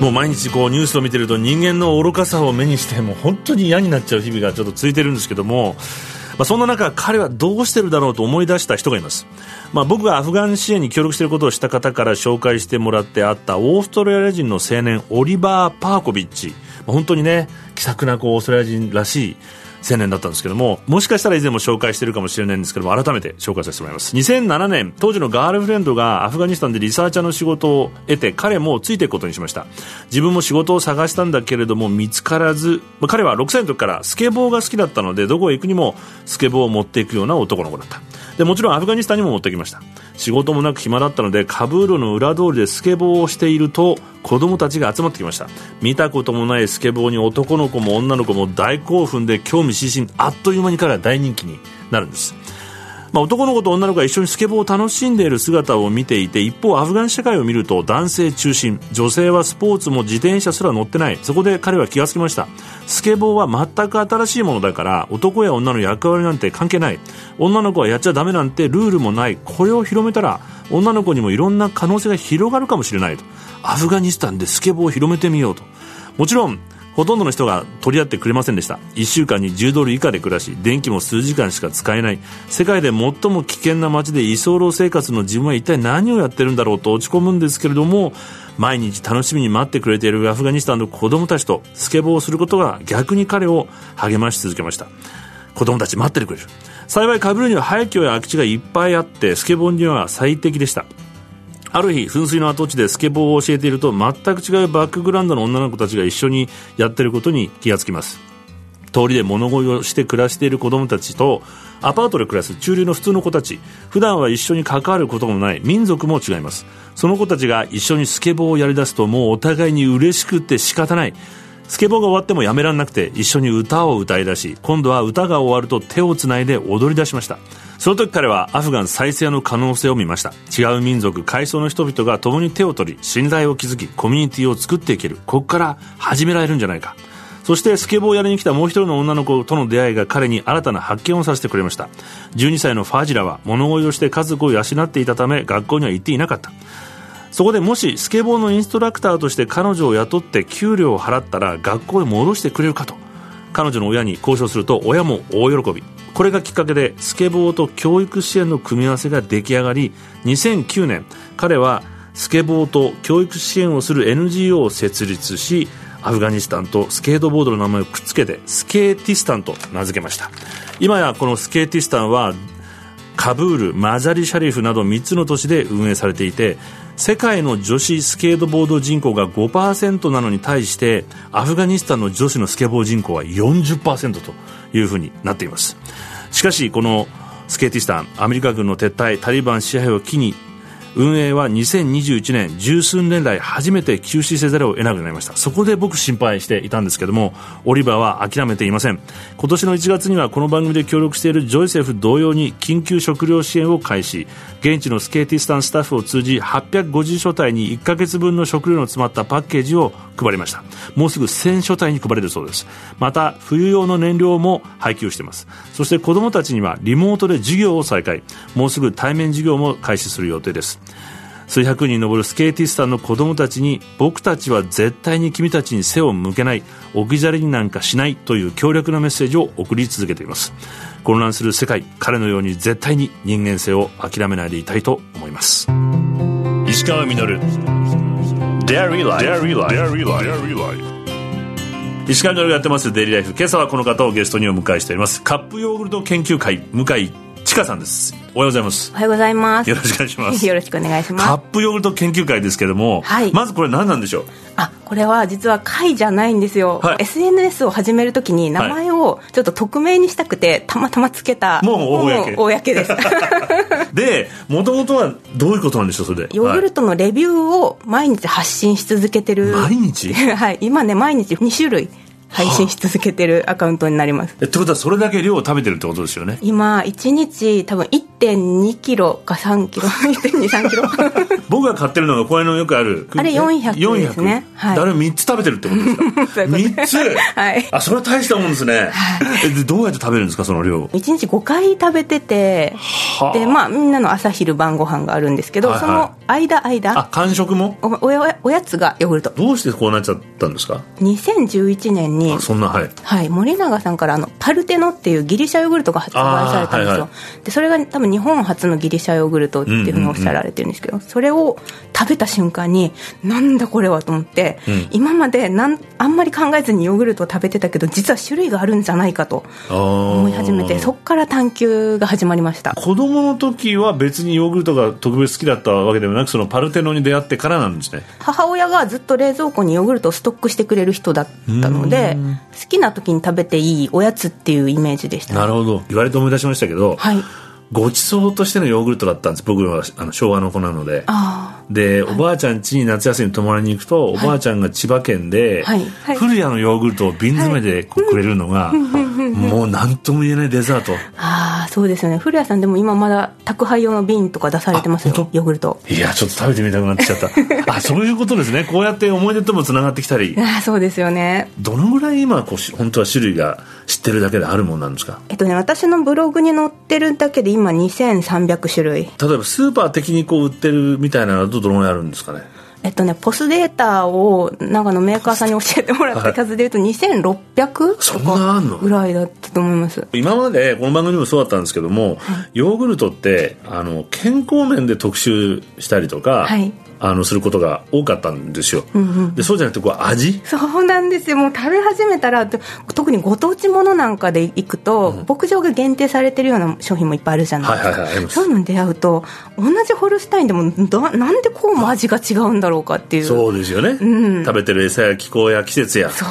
もう毎日こうニュースを見てると人間の愚かさを目にしてもう本当に嫌になっちゃう日々がちょっと続いてるんですけどもまあ、そんな中、彼はどうしてるだろうと思い出した人がいます、まあ、僕がアフガン支援に協力していることをした方から紹介してもらってあったオーストラリア人の青年オリバー・パーコビッチ、まあ、本当にね気さくなこうオーストラリア人らしい青年だったんですけどももしかしたら以前も紹介してるかもしれないんですけども改めて紹介させてもらいます。2007年当時のガールフレンドがアフガニスタンでリサーチャーの仕事を得て彼もついていくことにしました。自分も仕事を探したんだけれども見つからず彼は6歳の時からスケボーが好きだったのでどこへ行くにもスケボーを持っていくような男の子だった。でもちろんアフガニスタンにも持ってきました。仕事もなく暇だったのでカブールの裏通りでスケボーをしていると子供たちが集まってきました。見たこともないスケボーに男の子も女の子も大興奮で興味津々。あっという間に彼は大人気になるんです。まあ、男の子と女の子が一緒にスケボーを楽しんでいる姿を見ていて一方アフガン社会を見ると男性中心女性はスポーツも自転車すら乗ってない。そこで彼は気がつきました。スケボーは全く新しいものだから男や女の役割なんて関係ない。女の子はやっちゃダメなんてルールもない。これを広めたら女の子にもいろんな可能性が広がるかもしれないと。アフガニスタンでスケボーを広めてみようと。もちろんほとんどの人が取り合ってくれませんでした。1週間に10ドル以下で暮らし電気も数時間しか使えない。世界で最も危険な街で居候生活の自分は一体何をやってるんだろうと落ち込むんですけれども毎日楽しみに待ってくれているアフガニスタンの子供たちとスケボーをすることが逆に彼を励まし続けました。子供たち待っててくれる。幸いカブールには廃墟や空き地がいっぱいあってスケボーには最適でした。ある日噴水の跡地でスケボーを教えていると全く違うバックグラウンドの女の子たちが一緒にやってることに気がつきます。通りで物乞いをして暮らしている子供たちとアパートで暮らす中流の普通の子たち。普段は一緒に関わることもない。民族も違います。その子たちが一緒にスケボーをやりだすともうお互いに嬉しくて仕方ない。スケボーが終わってもやめられなくて一緒に歌を歌い出し今度は歌が終わると手をつないで踊り出しました。その時彼はアフガン再生の可能性を見ました。違う民族階層の人々が共に手を取り信頼を築きコミュニティを作っていける。ここから始められるんじゃないか。そしてスケボーをやりに来たもう一人の女の子との出会いが彼に新たな発見をさせてくれました。12歳のファジラは物乞いをして家族を養っていたため学校には行っていなかった。そこでもしスケボーのインストラクターとして彼女を雇って給料を払ったら学校へ戻してくれるかと。彼女の親に交渉すると親も大喜び。これがきっかけでスケボーと教育支援の組み合わせが出来上がり2009年彼はスケボーと教育支援をする NGO を設立しアフガニスタンとスケートボードの名前をくっつけてスケーティスタンと名付けました。今やこのスケーティスタンはカブールマザリシャリフなど3つの都市で運営されていて世界の女子スケートボード人口が5%なのに対してアフガニスタンの女子のスケボー人口は40%というふうになっています。しかしこのスケーティスタンアメリカ軍の撤退タリバン支配を機に運営は2021年十数年来初めて休止せざるを得なくなりました。そこで僕心配していたんですけどもオリバーは諦めていません。今年の1月にはこの番組で協力しているジョイセフ同様に緊急食料支援を開始。現地のスケーティスタンスタッフを通じ850所帯に1ヶ月分の食料の詰まったパッケージを配りました。もうすぐ1000所帯に配れるそうです。また冬用の燃料も配給しています。そして子どもたちにはリモートで授業を再開。もうすぐ対面授業も開始する予定です。数百人上るスケーティスタンの子供たちに僕たちは絶対に君たちに背を向けない置き去りになんかしないという強力なメッセージを送り続けています。混乱する世界彼のように絶対に人間性を諦めないでいたいと思います。石川稔。石川稔がやってます。デイリーライフ今朝はこの方をゲストにお迎えしております。カップヨーグルト研究会向井千佳さんです。おはようございます。おはようございます。よろしくお願いします。よろしくお願いします。カップヨーグルト研究会ですけども、はい、まずこれ何なんでしょう？あこれは実は会じゃないんですよ、はい、SNS を始めるときに名前をちょっと匿名にしたくてたまたまつけたもう公公です。でもともとはどういうことなんでしょうそれ？でヨーグルトのレビューを毎日発信し続けてる。毎日？はい。今ね毎日2種類配信し続けてるアカウントになります。えってことはそれだけ量を食べてるってことですよね。今1日多分1 2キロか3キロ 1.23キロ。僕が買ってるのがこれのよくある。あれ400ですね、はい、あれ3つ食べてるってことですか？3つ？はい。あそれは大したもんですね、はい、でどうやって食べるんですかその量1日5回食べててでまあみんなの朝昼晩ご飯があるんですけど、はいはい、その間間？あ間食も？おやおやつがヨーグルト。どうしてこうなっちゃったんですか？2011年にそんなはい、はい、森永さんからあのパルテノっていうギリシャヨーグルトが発売されたんですよ、はいはい、でそれが多分日本初のギリシャヨーグルトっていうふうにおっしゃられてるんですけど、それを食べた瞬間になんだこれはと思って、うん、今までなんあんまり考えずにヨーグルトを食べてたけど実は種類があるんじゃないかと思い始めてそこから探求が始まりました。子供の時は別にヨーグルトが特別好きだったわけではなくそのパルテノに出会ってからなんですね。母親がずっと冷蔵庫にヨーグルトをストックしてくれる人だったので好きな時に食べていいおやつっていうイメージでした、ね、なるほど。言われて思い出しましたけど、はいごちそうとしてのヨーグルトだったんです。僕はあの昭和の子なので。で、おばあちゃん家に夏休み泊まりに行くと、おばあちゃんが千葉県で、古谷のヨーグルトを瓶詰めでこうくれるのが、もう何とも言えないデザート。ああそうですよね。古谷さんでも今まだ宅配用の瓶とか出されてますよヨーグルト。いやちょっと食べてみたくなってきちゃった。あそういうことですね。こうやって思い出ともつながってきたり。あそうですよね。どのぐらい今こう本当は種類が知ってるだけであるもんなんですか？えっとね私のブログに載ってるだけで今2300種類。例えばスーパー的にこう売ってるみたいなのとどのぐらいあるんですかね？えっとね、ポスデータを長野メーカーさんに教えてもらった数でいうと2600そんなあんのぐらいだったと思います。今までこの番組もそうだったんですけども、はい、ヨーグルトってあの健康面で特集したりとか、はい、あのすることが多かったんですよ、うんうん、でそうじゃなくてこう味？そうなんですよ。もう食べ始めたら特にご当地ものなんかで行くと、うん、牧場が限定されてるような商品もいっぱいあるじゃないですか、はいはいはい、そういうのに出会うと同じホルスタインでもどなんでこうも味が違うんだろうかっていう。そうですよね、うん、食べてる餌や気候や季節や。そう。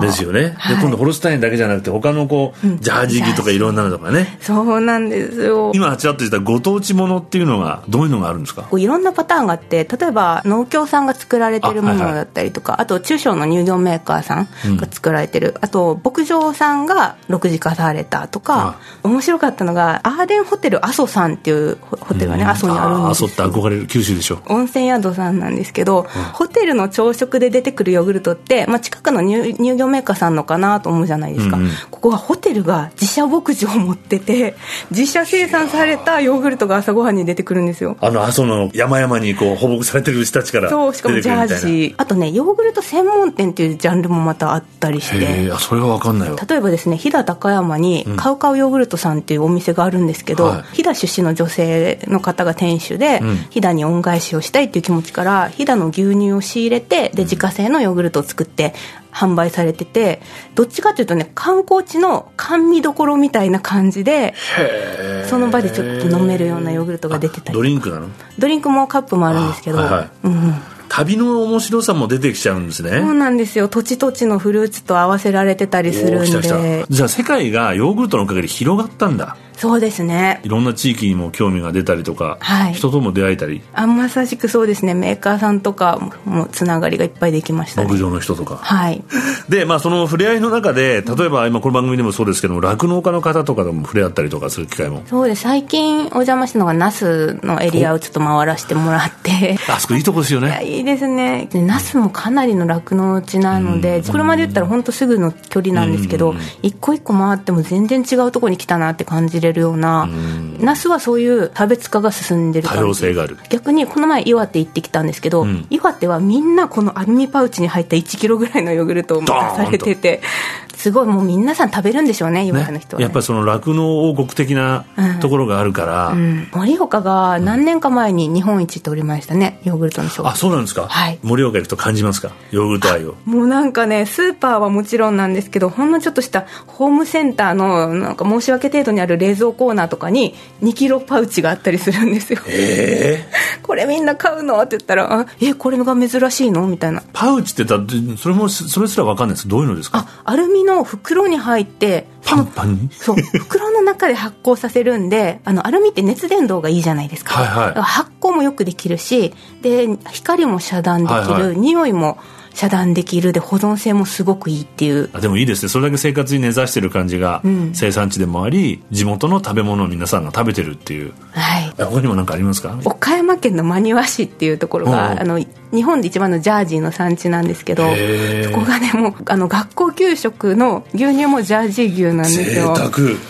ですよね、はい、で今度ホルスタインだけじゃなくて他のこう、うん、ジャージギとかいろんなのとかね。そうなんですよ。今ちらっと言ったご当地ものっていうのがどういうのがあるんですか？いろんなパターンがあって例えば農協さんが作られてるものだったりとかあはいはい、あと中小の乳業メーカーさんが作られてる、うん、あと牧場さんが6次化されたとか面白かったのがアーデンホテル阿蘇さんっていうホテルがね、阿蘇にあるんです阿蘇って憧れる九州でしょ。温泉宿さんなんですけど、うん、ホテルの朝食で出てくるヨーグルトって、まあ、近くの乳乳業メーカーさんのかなと思うじゃないですか、うんうん、ここはホテルが自社牧場を持ってて自社生産されたヨーグルトが朝ごはんに出てくるんですよ。あの阿蘇の山々にこう放牧されてる人たちからそうしかもジャージー。あとねヨーグルト専門店っていうジャンルもまたあったりして。それは分かんないよ。例えばですね飛騨高山にカウカウヨーグルトさんっていうお店があるんですけど、はい、飛騨出身の女性の方が店主で、うん、飛騨に恩返しをしたいっていう気持ちから飛騨の牛乳を仕入れてで自家製のヨーグルトを作って販売されててどっちかというとね観光地の甘味どころみたいな感じでその場でちょっと飲めるようなヨーグルトが出てたりドリンクなの？ドリンクもカップもあるんですけど、はいはい、うん旅の面白さも出てきちゃうんですね。そうなんですよ。土地土地のフルーツと合わせられてたりするんで。じゃあ世界がヨーグルトのおかげで広がったんだそうですね。いろんな地域にも興味が出たりとか、はい、人とも出会えたり？あまさしくそうですね。メーカーさんとかもつながりがいっぱいできました、ね、牧場の人とか。はい。でまあその触れ合いの中で例えば今この番組でもそうですけども酪農家の方とかとも触れ合ったりとかする機会も？そうです。最近お邪魔したのが那須のエリアをちょっと回らせてもらって。あそこいいとこですよね。いいですね。で那須もかなりの酪農地なので、車で言ったら本当すぐの距離なんですけど、一個一個回っても全然違うところに来たなって感じれるような、那須はそういう差別化が進んでる多様性がある。逆にこの前岩手行ってきたんですけど、うん、岩手はみんなこのアルミパウチに入った1キロぐらいのヨーグルトを出されててすごいもう皆さん食べるんでしょうね岩手の人は、ね、やっぱりその酪農王国的なところがあるから、うん。盛、うん、岡が何年か前に日本一取りましたねヨーグルトの賞あそうなんですか。はい。盛岡行くと感じますか？ヨーグルト愛を。もうなんかねスーパーはもちろんなんですけどほんのちょっとしたホームセンターのなんか申し訳程度にある冷蔵コーナーとかに2キロパウチがあったりするんですよ。ええー、これみんな買うの？って言ったらあえこれが珍しいの？みたいな。パウチって言ったらそれもそれすら分かんないです。どういうのですか？あアルミの袋に入ってパンパンに？そう。袋の中で発酵させるんであのアルミって熱伝導がいいじゃないですか,、はいはい、発酵もよくできるしで光も遮断できる、はいはい、匂いも遮断できるで保存性もすごくいいっていう。あでもいいですね。それだけ生活に根ざしてる感じが、生産地でもあり地元の食べ物を皆さんが食べてるっていう。はい。他にも何かありますか？岡山県の真庭市っていうところが、あの日本で一番のジャージーの産地なんですけどそこがねもうあの学校給食の牛乳もジャージー牛なんですよ。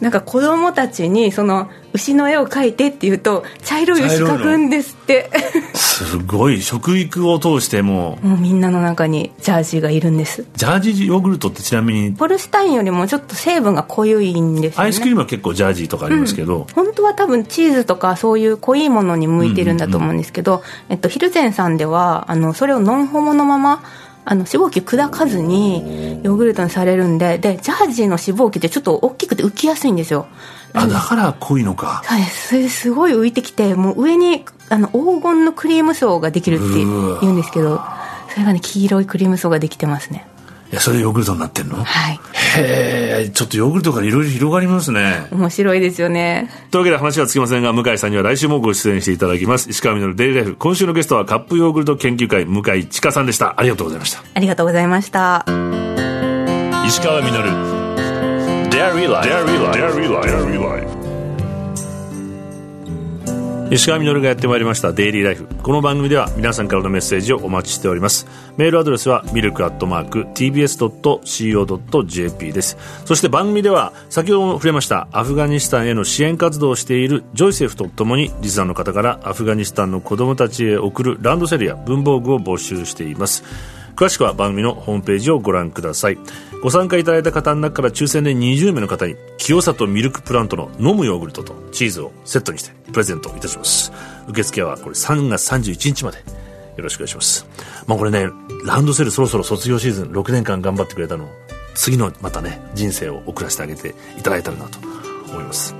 なんか子供たちにその牛の絵を描いてって言うと茶色い牛描くんですって。すごい。食育を通しても。もうみんなの中にジャージーがいるんです。ジャージーヨーグルトってちなみにポルスタインよりもちょっと成分が濃いんですよ、ね、アイスクリームは結構ジャージーとかありますけど、うん、本当は多分チーズとかそういう濃いものに向いてるんだと思うんですけど、えっと、ヒルゼンさんではあのそれをノンホモのままあの脂肪球砕かずにヨーグルトにされるんででジャージーの脂肪球ってちょっと大きくて浮きやすいんですよ。あだから濃いのか。はい。それすごい浮いてきてもう上にあの黄金のクリーム層ができるって言うんですけどそれがね黄色いクリーム層ができてますね。いやそれヨーグルトになってんの？はい。へえちょっとヨーグルトからいろいろ広がりますね。面白いですよね。というわけで話はつきませんが向井さんには来週もご出演していただきます。石川稔デイリーライフ今週のゲストはカップヨーグルト研究会向井千佳さんでした。ありがとうございました。ありがとうございました。石川稔 Dairy Life 石川みのるがやってまいりましたデイリーライフこの番組では皆さんからのメッセージをお待ちしております。メールアドレスはミルクアットマーク TBS.CO.JP です。そして番組では先ほども触れましたアフガニスタンへの支援活動をしているジョイセフとともにリスナーの方からアフガニスタンの子供たちへ送るランドセルや文房具を募集しています。詳しくは番組のホームページをご覧ください。ご参加いただいた方の中から抽選で20名の方に清里ミルクプラントの飲むヨーグルトとチーズをセットにしてプレゼントいたします。受付はこれ3月31日まで。よろしくお願いします。まあこれねランドセルそろそろ卒業シーズン6年間頑張ってくれたの次のまたね人生を送らせてあげていただいたらなと思います。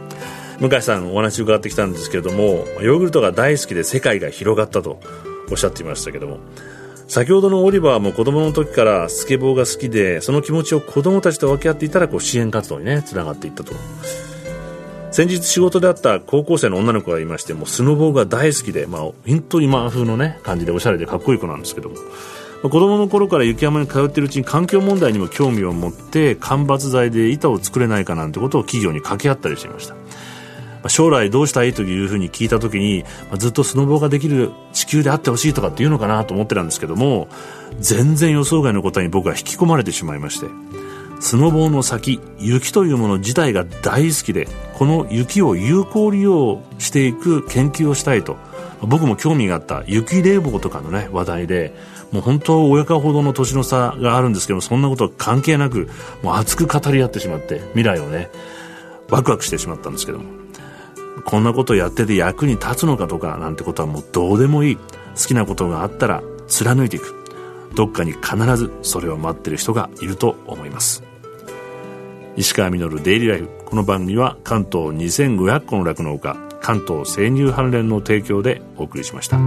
向井さんお話伺ってきたんですけれどもヨーグルトが大好きで世界が広がったとおっしゃっていましたけども先ほどのオリバーも子供の時からスケボーが好きでその気持ちを子供たちと分け合っていたらこう支援活動にねつながっていったと。先日仕事であった高校生の女の子がいましてもうスノボーが大好きで、まあ、本当に今風のね感じでおしゃれでかっこいい子なんですけども、子供の頃から雪山に通っているうちに環境問題にも興味を持って間伐材で板を作れないかなんてことを企業に掛け合ったりしていました。将来どうしたいというふうに聞いた時に、まずっとスノボができる地球であってほしいとかっていうのかなと思ってたんですけども全然予想外の答えに僕は引き込まれてしまいましてスノボの先雪というもの自体が大好きでこの雪を有効利用していく研究をしたいと僕も興味があった雪冷房とかのね話題でもう本当親子ほどの年の差があるんですけどそんなことは関係なくもう熱く語り合ってしまって未来をねワクワクしてしまったんですけども。こんなことやってて役に立つのかとかなんてことはもうどうでもいい。好きなことがあったら貫いていく。どっかに必ずそれを待ってる人がいると思います。石川稔デイリーライフ。この番組は関東2500個の酪農家関東生乳関連の提供でお送りしました。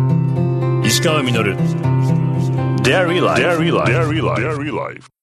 石川稔。Dairy Life